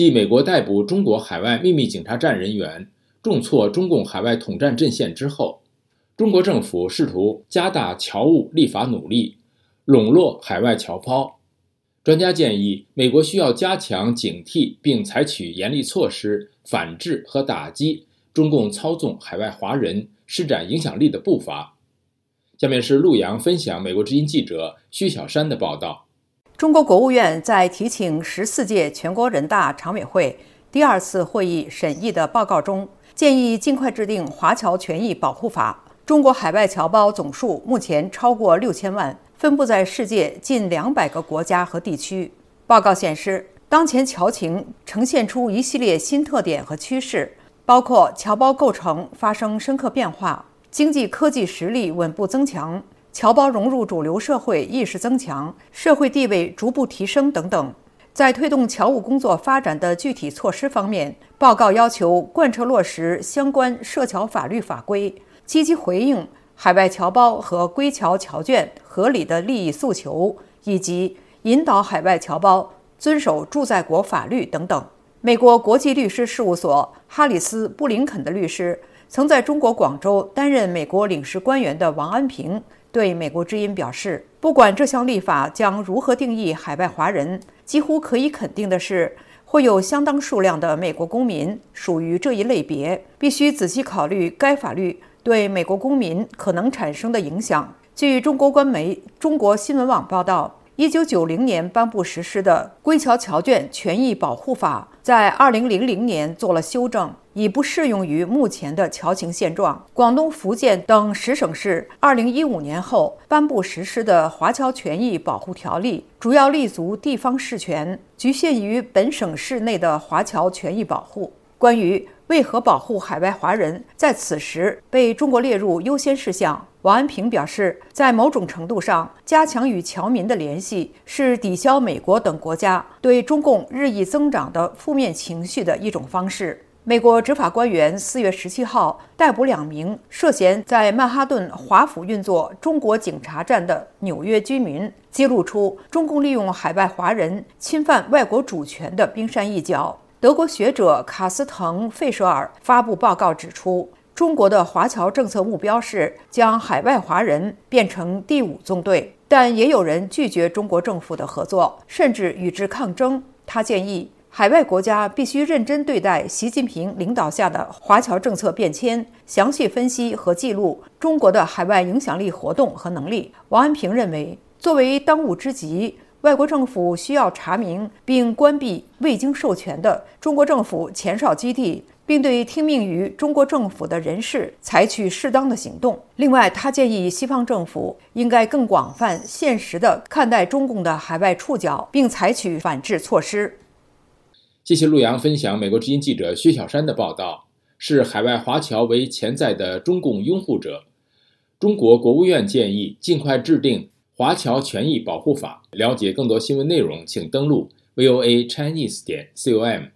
继美国逮捕中国海外秘密警察站人员，重挫中共海外统战阵线之后，中国政府试图加大侨务立法努力，笼络海外侨胞。专家建议，美国需要加强警惕，并采取严厉措施反制和打击中共操纵海外华人施展影响力的步伐。下面是陆洋分享美国之音记者薛小山的报道。中国国务院在提请十四届全国人大常委会第二次会议审议的报告中，建议尽快制定华侨权益保护法。中国海外侨胞总数目前超过六千万，分布在世界近两百个国家和地区。报告显示，当前侨情呈现出一系列新特点和趋势，包括侨胞构成发生深刻变化。经济科技实力稳步增强，侨胞融入主流社会意识增强，社会地位逐步提升等等。在推动侨务工作发展的具体措施方面，报告要求贯彻落实相关涉侨法律法规，积极回应海外侨胞和归侨侨眷合理的利益诉求，以及引导海外侨胞遵守驻在国法律等等。美国国际律师事务所哈里斯·布林肯的律师。曾在中国广州担任美国领事官员的王安平对美国之音表示：“不管这项立法将如何定义海外华人，几乎可以肯定的是，会有相当数量的美国公民属于这一类别。必须仔细考虑该法律对美国公民可能产生的影响。”据中国官媒中国新闻网报道。一九九零年颁布实施的《归侨侨眷权益保护法》在二零零零年做了修正，已不适用于目前的侨情现状。广东、福建等十省市二零一五年后颁布实施的《华侨权益保护条例》，主要立足地方事权，局限于本省市内的华侨权益保护。关于为何保护海外华人在此时被中国列入优先事项？王安平表示，在某种程度上，加强与侨民的联系是抵消美国等国家对中共日益增长的负面情绪的一种方式。美国执法官员四月十七号逮捕两名涉嫌在曼哈顿华府运作中国警察站的纽约居民，揭露出中共利用海外华人侵犯外国主权的冰山一角。德国学者卡斯滕·费舍尔发布报告指出。中国的华侨政策目标是将海外华人变成第五纵队，但也有人拒绝中国政府的合作，甚至与之抗争。他建议海外国家必须认真对待习近平领导下的华侨政策变迁，详细分析和记录中国的海外影响力活动和能力。王安平认为，作为当务之急，外国政府需要查明并关闭未经授权的中国政府前哨基地。并对听命于中国政府的人士采取适当的行动。另外，他建议西方政府应该更广泛、现实地看待中共的海外触角，并采取反制措施。谢谢陆阳分享美国之音记者薛小山的报道。视海外华侨为潜在的中共拥护者，中国国务院建议尽快制定华侨权益保护法。了解更多新闻内容，请登录 voa chinese 点 com。